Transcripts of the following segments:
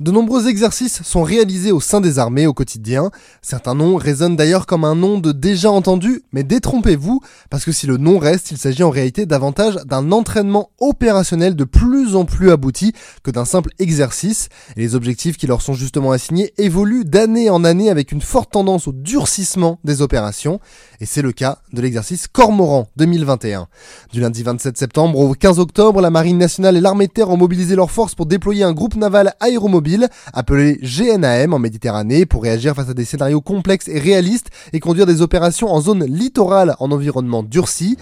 De nombreux exercices sont réalisés au sein des armées au quotidien. Certains noms résonnent d'ailleurs comme un nom de déjà entendu, mais détrompez-vous, parce que si le nom reste, il s'agit en réalité davantage d'un entraînement opérationnel de plus en plus abouti que d'un simple exercice. Et les objectifs qui leur sont justement assignés évoluent d'année en année avec une forte tendance au durcissement des opérations. Et c'est le cas de l'exercice Cormoran 2021. Du lundi 27 septembre au 15 octobre, la Marine nationale et l'armée de terre ont mobilisé leurs forces pour déployer un groupe naval aéromobile appelé GNAM en Méditerranée pour réagir face à des scénarios complexes et réalistes et conduire des opérations en zone littorale en environnement durci.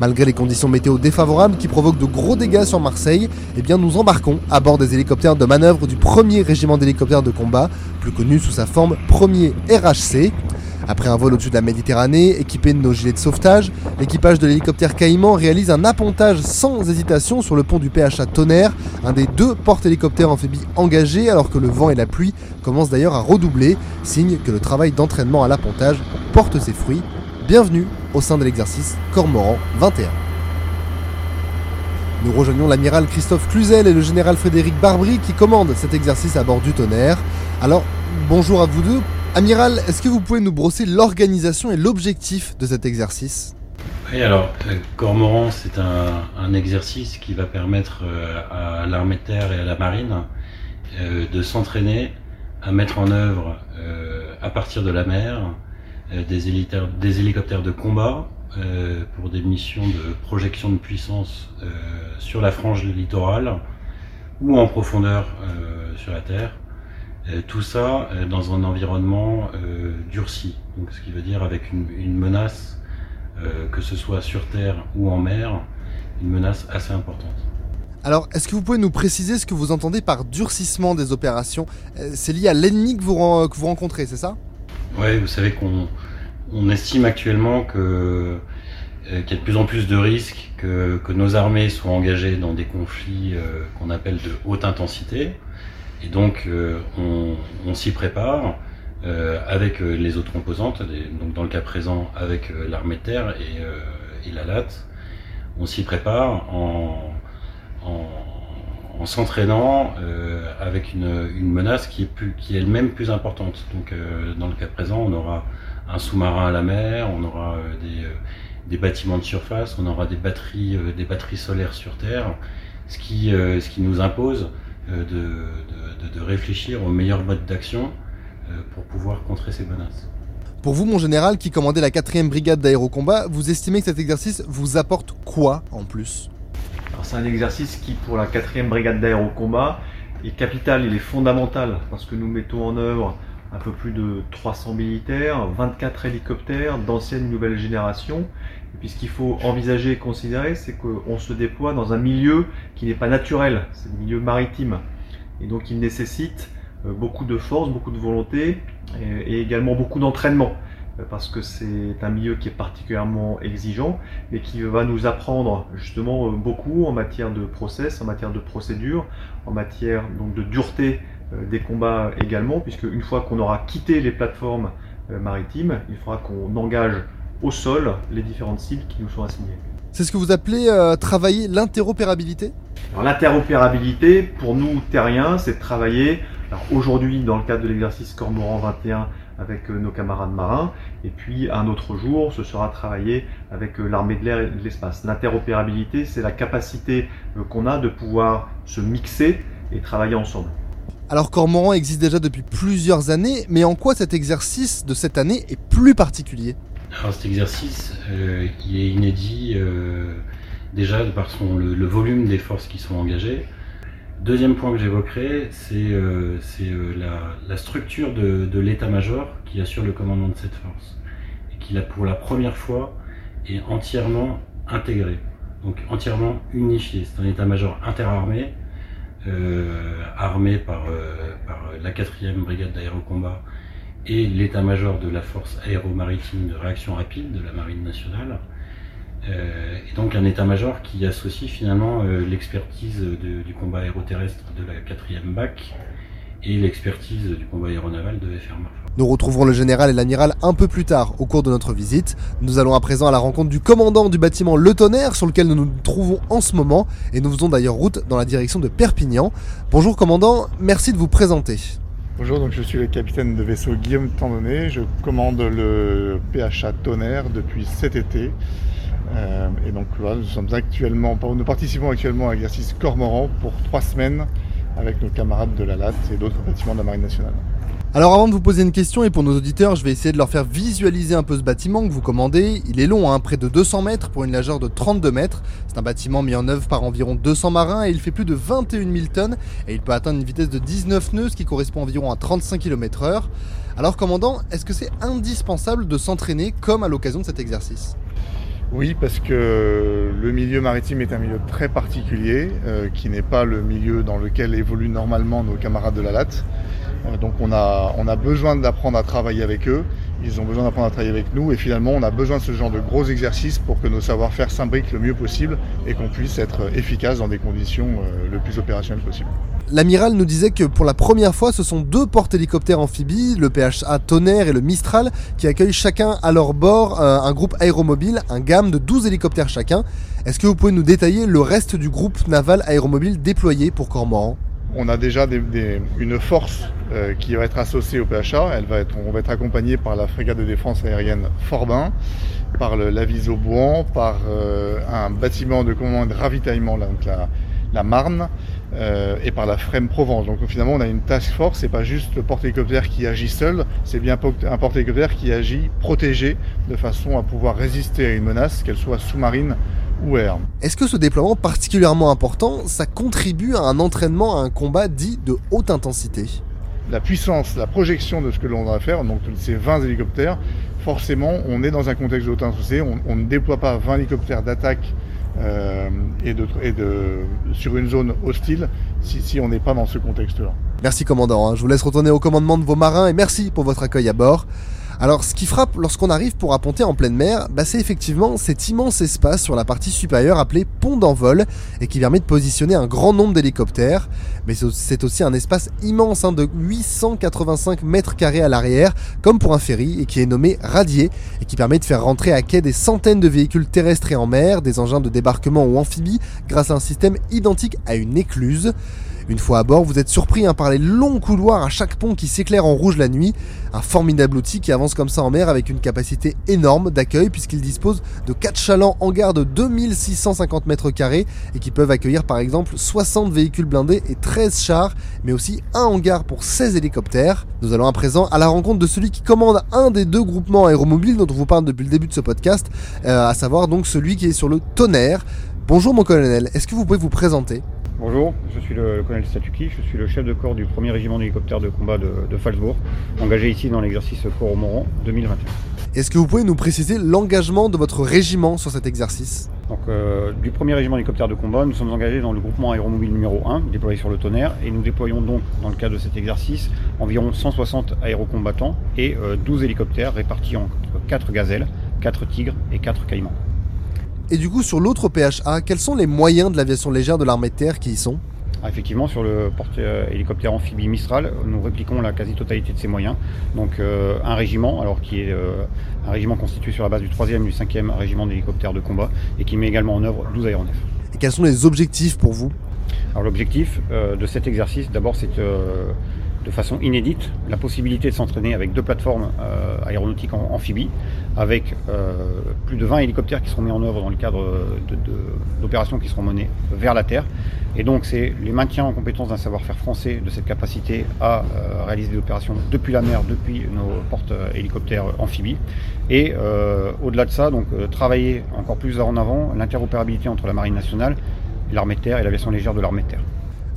Malgré les conditions météo défavorables qui provoquent de gros dégâts sur Marseille, eh bien nous embarquons à bord des hélicoptères de manœuvre du premier régiment d'hélicoptères de combat, plus connu sous sa forme premier RHC. Après un vol au-dessus de la Méditerranée, équipé de nos gilets de sauvetage, l'équipage de l'hélicoptère Caïman réalise un appontage sans hésitation sur le pont du PHA Tonnerre, un des deux porte-hélicoptères amphibies engagés alors que le vent et la pluie commencent d'ailleurs à redoubler, signe que le travail d'entraînement à l'appontage porte ses fruits. Bienvenue au sein de l'exercice Cormoran 21. Nous rejoignons l'amiral Christophe Cluzel et le général Frédéric Barbry qui commandent cet exercice à bord du tonnerre. Alors, bonjour à vous deux. Amiral, est-ce que vous pouvez nous brosser l'organisation et l'objectif de cet exercice? Oui, alors, euh, Cormoran, c'est un, exercice qui va permettre euh, à l'armée de terre et à la marine euh, de s'entraîner à mettre en œuvre, à partir de la mer, des, hélicoptères de combat pour des missions de projection de puissance sur la frange littorale ou en profondeur sur la Terre tout ça euh, dans un environnement euh, durci, donc ce qui veut dire avec une, menace, que ce soit sur terre ou en mer, une menace assez importante. Alors, est-ce que vous pouvez nous préciser ce que vous entendez par durcissement des opérations? C'est lié à l'ennemi que vous, rencontrez, c'est ça? Oui, vous savez qu'on on estime actuellement que qu'il y a de plus en plus de risques que, que, nos armées soient engagées dans des conflits qu'on appelle de haute intensité. Et donc, euh, on, s'y prépare euh, avec euh, les autres composantes, donc dans le cas présent avec l'armée de terre et, la LAT. On s'y prépare en, s'entraînant avec une, menace qui est, elle-même plus importante. Donc, dans le cas présent, on aura un sous-marin à la mer, on aura des, bâtiments de surface, on aura des batteries, des batteries solaires sur Terre, ce qui nous impose de, de, réfléchir au meilleur mode d'action euh, pour pouvoir contrer ces menaces. Pour vous, mon général, qui commandait la 4 brigade d'aérocombat, vous estimez que cet exercice vous apporte quoi en plus? C'est un exercice qui, pour la 4 brigade d'aérocombat, est capital, il est fondamental, parce que nous mettons en œuvre un peu plus de 300 militaires, 24 hélicoptères d'ancienne nouvelle génération. Et puis ce qu'il faut envisager et considérer, c'est qu'on se déploie dans un milieu qui n'est pas naturel, c'est le milieu maritime. Et donc il nécessite euh, beaucoup de force, beaucoup de volonté et, également beaucoup d'entraînement euh, parce que c'est un milieu qui est particulièrement exigeant et qui va nous apprendre justement euh, beaucoup en matière de process, en matière de procédure, en matière donc de dureté des combats également, puisque une fois qu'on aura quitté les plateformes maritimes, il faudra qu'on engage au sol les différentes cibles qui nous sont assignées. C'est ce que vous appelez travailler l'interopérabilité? L'interopérabilité, pour nous terriens, c'est de travailler aujourd'hui dans le cadre de l'exercice Cormoran 21 avec euh, nos camarades marins, et puis un autre jour, ce sera travailler avec euh, l'armée de l'air et de l'espace. L'interopérabilité, c'est la capacité euh, qu'on a de pouvoir se mixer et travailler ensemble. Alors Cormoran existe déjà depuis plusieurs années, mais en quoi cet exercice de cette année est plus particulier? Alors cet exercice, il est inédit déjà par son, le, volume des forces qui sont engagées. Deuxième point que j'évoquerai, c'est euh, euh, la, structure de, l'état-major qui assure le commandement de cette force et qui, pour la première fois, est entièrement intégré, donc entièrement unifié. C'est un état-major interarmé, euh, armé par, par la 4e brigade d'aérocombat et l'état-major de la force aéromaritime de réaction rapide de la Marine nationale. Euh, et donc un état-major qui associe finalement euh, l'expertise du combat aéroterrestre de la 4e BAC et l'expertise du combat aéronaval de FR. Nous retrouverons le général et l'amiral un peu plus tard au cours de notre visite. Nous allons à présent à la rencontre du commandant du bâtiment Le Tonnerre sur lequel nous nous trouvons en ce moment et nous faisons d'ailleurs route dans la direction de Perpignan. Bonjour commandant, merci de vous présenter. Bonjour, donc je suis le capitaine de vaisseau Guillaume Tandonnet. Je commande le PHA Tonnerre depuis cet été. Euh, et donc nous sommes actuellement, nous participons actuellement à l'exercice Cormoran pour trois semaines avec nos camarades de la LAT et d'autres bâtiments de la Marine nationale. Alors avant de vous poser une question et pour nos auditeurs, je vais essayer de leur faire visualiser un peu ce bâtiment que vous commandez. Il est long, hein, près de 200 mètres pour une largeur de 32 mètres. C'est un bâtiment mis en œuvre par environ 200 marins et il fait plus de 21 000 tonnes et il peut atteindre une vitesse de 19 nœuds, ce qui correspond environ à 35 km h Alors commandant, est-ce que c'est indispensable de s'entraîner comme à l'occasion de cet exercice? Oui, parce que le milieu maritime est un milieu très particulier, euh, qui n'est pas le milieu dans lequel évoluent normalement nos camarades de la latte. Euh, donc on a, besoin d'apprendre à travailler avec eux, ils ont besoin d'apprendre à travailler avec nous et finalement on a besoin de ce genre de gros exercices pour que nos savoir-faire s'imbriquent le mieux possible et qu'on puisse être efficace dans des conditions euh, le plus opérationnelles possible. L'amiral nous disait que pour la première fois, ce sont deux porte-hélicoptères amphibies, le PHA Tonnerre et le Mistral, qui accueillent chacun à leur bord euh, un groupe aéromobile, un gamme de 12 hélicoptères chacun. Est-ce que vous pouvez nous détailler le reste du groupe naval aéromobile déployé pour Cormoran? On a déjà une force euh, qui va être associée au PHA. Elle va être, on va être accompagné par la frégate de défense aérienne Forbin, par l'Aviso Bouan, par euh, un bâtiment de commande de ravitaillement, la, Marne, euh, et par la FREM Provence. Donc finalement, on a une task force, c'est pas juste le porte-hélicoptère qui agit seul, c'est bien un porte-hélicoptère qui agit protégé de façon à pouvoir résister à une menace, qu'elle soit sous-marine est-ce que ce déploiement particulièrement important, ça contribue à un entraînement, à un combat dit de haute intensité? La puissance, la projection de ce que l'on va faire, donc ces 20 hélicoptères, forcément, on est dans un contexte de haute intensité, on, ne déploie pas 20 hélicoptères d'attaque euh, et, de, sur une zone hostile si, on n'est pas dans ce contexte-là. Merci commandant, hein. je vous laisse retourner au commandement de vos marins et merci pour votre accueil à bord. Alors ce qui frappe lorsqu'on arrive pour apponter en pleine mer, bah, c'est effectivement cet immense espace sur la partie supérieure appelé pont d'envol et qui permet de positionner un grand nombre d'hélicoptères. Mais c'est aussi un espace immense hein, de 885 mètres carrés à l'arrière, comme pour un ferry, et qui est nommé radier et qui permet de faire rentrer à quai des centaines de véhicules terrestres et en mer, des engins de débarquement ou amphibies, grâce à un système identique à une écluse. Une fois à bord, vous êtes surpris hein, par les longs couloirs à chaque pont qui s'éclairent en rouge la nuit. Un formidable outil qui avance comme ça en mer avec une capacité énorme d'accueil puisqu'il dispose de 4 chalands hangars de 2650 mètres carrés et qui peuvent accueillir par exemple 60 véhicules blindés et 13 chars, mais aussi un hangar pour 16 hélicoptères. Nous allons à présent à la rencontre de celui qui commande un des deux groupements aéromobiles dont on vous parle depuis le début de ce podcast, euh, à savoir donc celui qui est sur le tonnerre. Bonjour mon colonel, est-ce que vous pouvez vous présenter? Bonjour, je suis le, colonel Statuki, je suis le chef de corps du 1er régiment d'hélicoptères de combat de, de Falsbourg, engagé ici dans l'exercice Corps 2021. Est-ce que vous pouvez nous préciser l'engagement de votre régiment sur cet exercice? Donc, euh, Du 1er régiment d'hélicoptères de combat, nous sommes engagés dans le groupement aéromobile numéro 1, déployé sur le tonnerre, et nous déployons donc, dans le cadre de cet exercice, environ 160 aérocombattants et 12 euh, hélicoptères répartis en 4 gazelles, 4 tigres et 4 caïmans. Et du coup, sur l'autre PHA, quels sont les moyens de l'aviation légère de l'armée de terre qui y sont ah, effectivement, sur le porte-hélicoptère amphibie Mistral, nous répliquons la quasi-totalité de ces moyens. Donc euh, un régiment, alors qui est euh, un régiment constitué sur la base du 3e et du 5e régiment d'hélicoptères de combat et qui met également en œuvre 12 aéronefs. Et quels sont les objectifs pour vous? Alors l'objectif euh, de cet exercice, d'abord, c'est de façon inédite la possibilité de s'entraîner avec deux plateformes aéronautiques en amphibie, avec euh, plus de 20 hélicoptères qui seront mis en œuvre dans le cadre d'opérations qui seront menées vers la Terre. Et donc c'est les maintiens en compétence d'un savoir-faire français de cette capacité à euh, réaliser des opérations depuis la mer, depuis nos portes hélicoptères amphibies. Et au-delà de ça, donc travailler encore plus en avant l'interopérabilité entre la Marine nationale, l'armée de terre et l'aviation légère de l'armée de terre.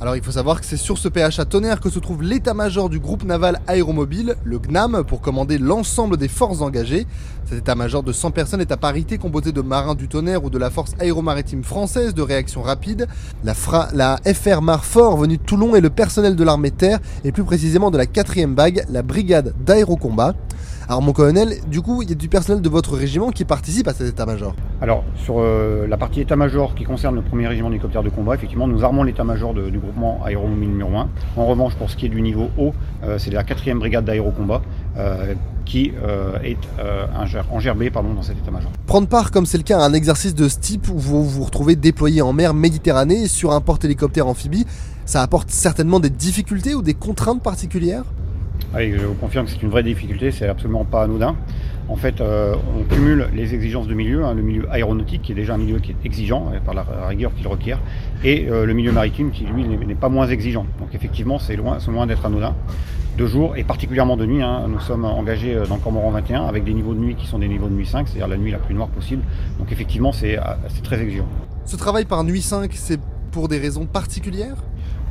Alors il faut savoir que c'est sur ce PHA Tonnerre que se trouve l'état-major du groupe naval aéromobile, le GNAM, pour commander l'ensemble des forces engagées. Cet état-major de 100 personnes est à parité composé de marins du Tonnerre ou de la force aéromaritime française de réaction rapide, la, FR Marfort venue de Toulon et le personnel de l'armée terre, et plus précisément de la 4ème bague, la brigade d'aérocombat. Alors mon colonel, du coup, il y a du personnel de votre régiment qui participe à cet état-major Alors, sur euh, la partie état-major qui concerne le premier régiment d'hélicoptères de combat, effectivement, nous armons l'état-major du groupement aéromobile numéro 1. En revanche, pour ce qui est du niveau haut, euh, c'est la 4 brigade d'aérocombat qui est engerbé pardon, dans cet état-major. Prendre part, comme c'est le cas, à un exercice de ce type où vous vous retrouvez déployé en mer Méditerranée sur un porte-hélicoptère amphibie, ça apporte certainement des difficultés ou des contraintes particulières? Je vous confirme que c'est une vraie difficulté, c'est absolument pas anodin. En fait, euh, on cumule les exigences de milieu, hein, le milieu aéronautique qui est déjà un milieu qui est exigeant euh, par la rigueur qu'il requiert, et euh, le milieu maritime qui lui n'est pas moins exigeant. Donc effectivement, c'est loin, loin d'être anodin. De jour et particulièrement de nuit, hein, nous sommes engagés dans Cormoran 21 avec des niveaux de nuit qui sont des niveaux de nuit 5, c'est-à-dire la nuit la plus noire possible. Donc effectivement, c'est très exigeant. Ce travail par nuit 5, c'est pour des raisons particulières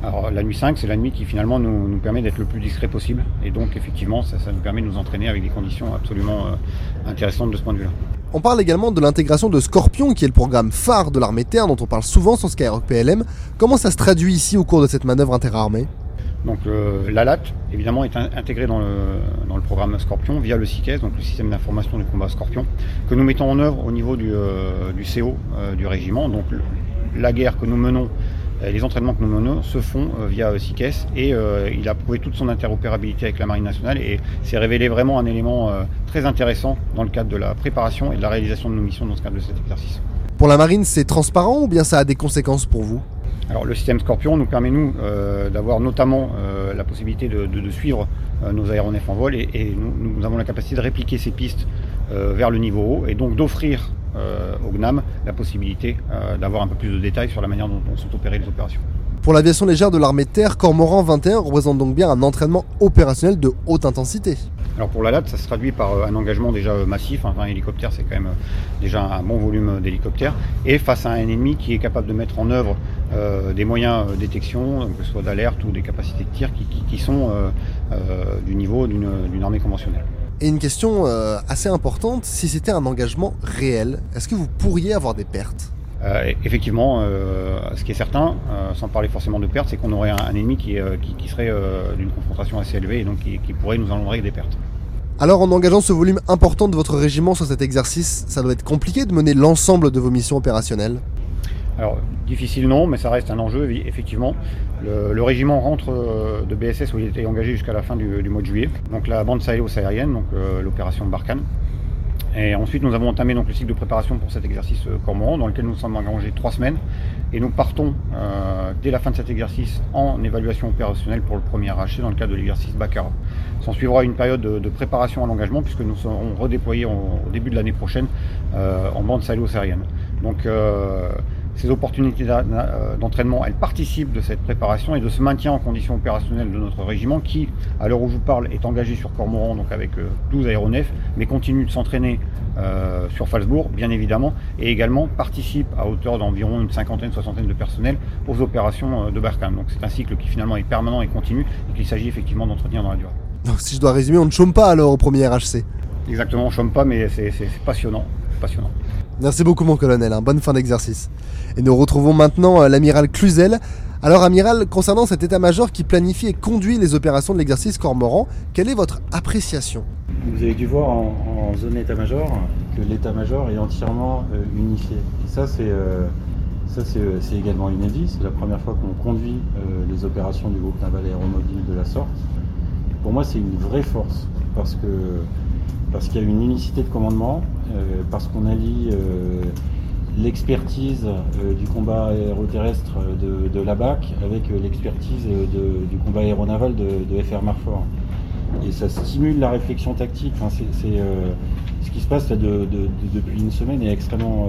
alors la nuit 5, c'est la nuit qui finalement nous, permet d'être le plus discret possible. Et donc effectivement, ça, nous permet de nous entraîner avec des conditions absolument euh, intéressantes de ce point de vue-là. On parle également de l'intégration de Scorpion, qui est le programme phare de l'armée terre dont on parle souvent sur Skyrock PLM. Comment ça se traduit ici au cours de cette manœuvre interarmée? Donc euh, l'ALAT, évidemment, est intégré dans le, programme Scorpion via le SICES, donc le système d'information du combat Scorpion, que nous mettons en œuvre au niveau du, euh, CO du régiment. Donc la guerre que nous menons euh, les entraînements que nous menons se font euh, via SICES et euh, il a prouvé toute son interopérabilité avec la Marine nationale et s'est révélé vraiment un élément très intéressant dans le cadre de la préparation et de la réalisation de nos missions dans ce cadre de cet exercice. Pour la Marine, c'est transparent ou bien ça a des conséquences pour vous? Alors le système Scorpion nous permet nous d'avoir notamment la possibilité de, suivre nos aéronefs en vol et, nous, avons la capacité de répliquer ces pistes vers le niveau haut et donc d'offrir euh, au GNAM la possibilité euh, d'avoir un peu plus de détails sur la manière dont, sont opérées les opérations. Pour l'aviation légère de l'armée de terre, Cormoran 21 représente donc bien un entraînement opérationnel de haute intensité. Alors pour la LAT, ça se traduit par euh, un engagement déjà massif. un hélicoptère, c'est quand même déjà un bon volume d'hélicoptères. Et face à un ennemi qui est capable de mettre en œuvre des moyens de détection, que ce soit d'alerte ou des capacités de tir, qui, sont du niveau d'une armée conventionnelle. Et une question euh, assez importante, si c'était un engagement réel, est-ce que vous pourriez avoir des pertes? Euh, effectivement, euh, ce qui est certain, sans parler forcément de pertes, c'est qu'on aurait un, ennemi qui, serait d'une confrontation assez élevée et donc qui, qui pourrait nous engendrer des pertes. Alors en engageant ce volume important de votre régiment sur cet exercice, ça doit être compliqué de mener l'ensemble de vos missions opérationnelles? Alors, difficile non, mais ça reste un enjeu, effectivement. Le, régiment rentre euh, de BSS où il était engagé jusqu'à la fin du, mois de juillet. Donc la bande sahélo-saharienne, donc euh, l'opération Barkhane. Et ensuite, nous avons entamé donc, le cycle de préparation pour cet exercice euh, Cormoran, dans lequel nous sommes engagés trois semaines. Et nous partons dès la fin de cet exercice en évaluation opérationnelle pour le premier arraché dans le cadre de l'exercice Baccarat. S'en suivra une période de, préparation à l'engagement, puisque nous serons redéployés au début de l'année prochaine en bande sahélo-saharienne. Donc ces opportunités euh, d'entraînement, elles participent de cette préparation et de ce maintien en condition opérationnelle de notre régiment qui, à l'heure où je vous parle, est engagé sur Cormoran, donc avec 12 euh, aéronefs, mais continue de s'entraîner euh, sur Falsbourg, bien évidemment, et également participe à hauteur d'environ une cinquantaine, soixantaine de personnels aux opérations de Barkhane. Donc c'est un cycle qui finalement est permanent et continu et qu'il s'agit effectivement d'entretenir dans la durée. Donc si je dois résumer, on ne chôme pas alors au premier RHC Exactement, on ne chôme pas, mais c'est passionnant. passionnant. Merci beaucoup mon colonel, hein. bonne fin d'exercice. Et nous retrouvons maintenant euh, l'amiral Cluzel. Alors amiral, concernant cet état-major qui planifie et conduit les opérations de l'exercice Cormoran, quelle est votre appréciation? Vous avez dû voir en, zone état-major que l'état-major est entièrement euh, unifié. Et ça c'est euh, c'est également inédit, c'est la première fois qu'on conduit les opérations du groupe naval aéromobile de la sorte. pour moi c'est une vraie force parce parce qu'il y a une unicité de commandement, parce qu'on allie l'expertise euh, du combat aéroterrestre de, la BAC avec euh, l'expertise du combat aéronaval de, FR Marfort. Et ça stimule la réflexion tactique. euh, ce qui se passe depuis une semaine est extrêmement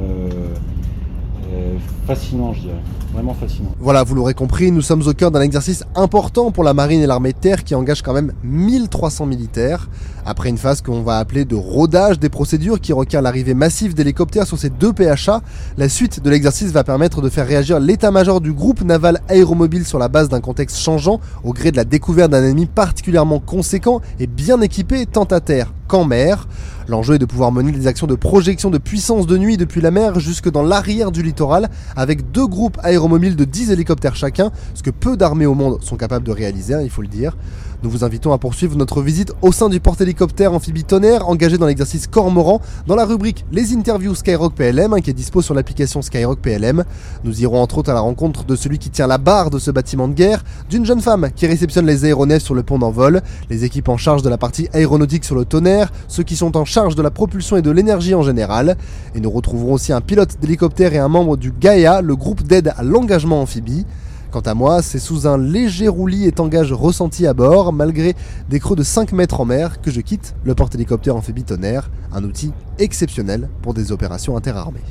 fascinant, je dirais. Vraiment fascinant. Voilà, vous l'aurez compris, nous sommes au cœur d'un exercice important pour la marine et l'armée de terre qui engage quand même 1300 militaires. Après une phase qu'on va appeler de rodage des procédures qui requiert l'arrivée massive d'hélicoptères sur ces deux PHA, la suite de l'exercice va permettre de faire réagir l'état-major du groupe naval aéromobile sur la base d'un contexte changeant au gré de la découverte d'un ennemi particulièrement conséquent et bien équipé tant à terre qu'en mer. L'enjeu est de pouvoir mener des actions de projection de puissance de nuit depuis la mer jusque dans l'arrière du littoral avec deux groupes aéromobiles de 10 hélicoptères chacun, ce que peu d'armées au monde sont capables de réaliser, hein, il faut le dire. Nous vous invitons à poursuivre notre visite au sein du porte-hélicoptère amphibie tonnerre engagé dans l'exercice Cormoran dans la rubrique Les interviews Skyrock PLM hein, qui est dispo sur l'application Skyrock PLM. Nous irons entre autres à la rencontre de celui qui tient la barre de ce bâtiment de guerre, d'une jeune femme qui réceptionne les aéronefs sur le pont d'envol, les équipes en charge de la partie aéronautique sur le tonnerre, ceux qui sont en charge de la propulsion et de l'énergie en général. Et nous retrouverons aussi un pilote d'hélicoptère et un membre du Gaia, le groupe d'aide à l'engagement amphibie. Quant à moi, c'est sous un léger roulis et tangage ressenti à bord, malgré des creux de 5 mètres en mer, que je quitte le porte-hélicoptère amphibie tonnerre, un outil exceptionnel pour des opérations interarmées.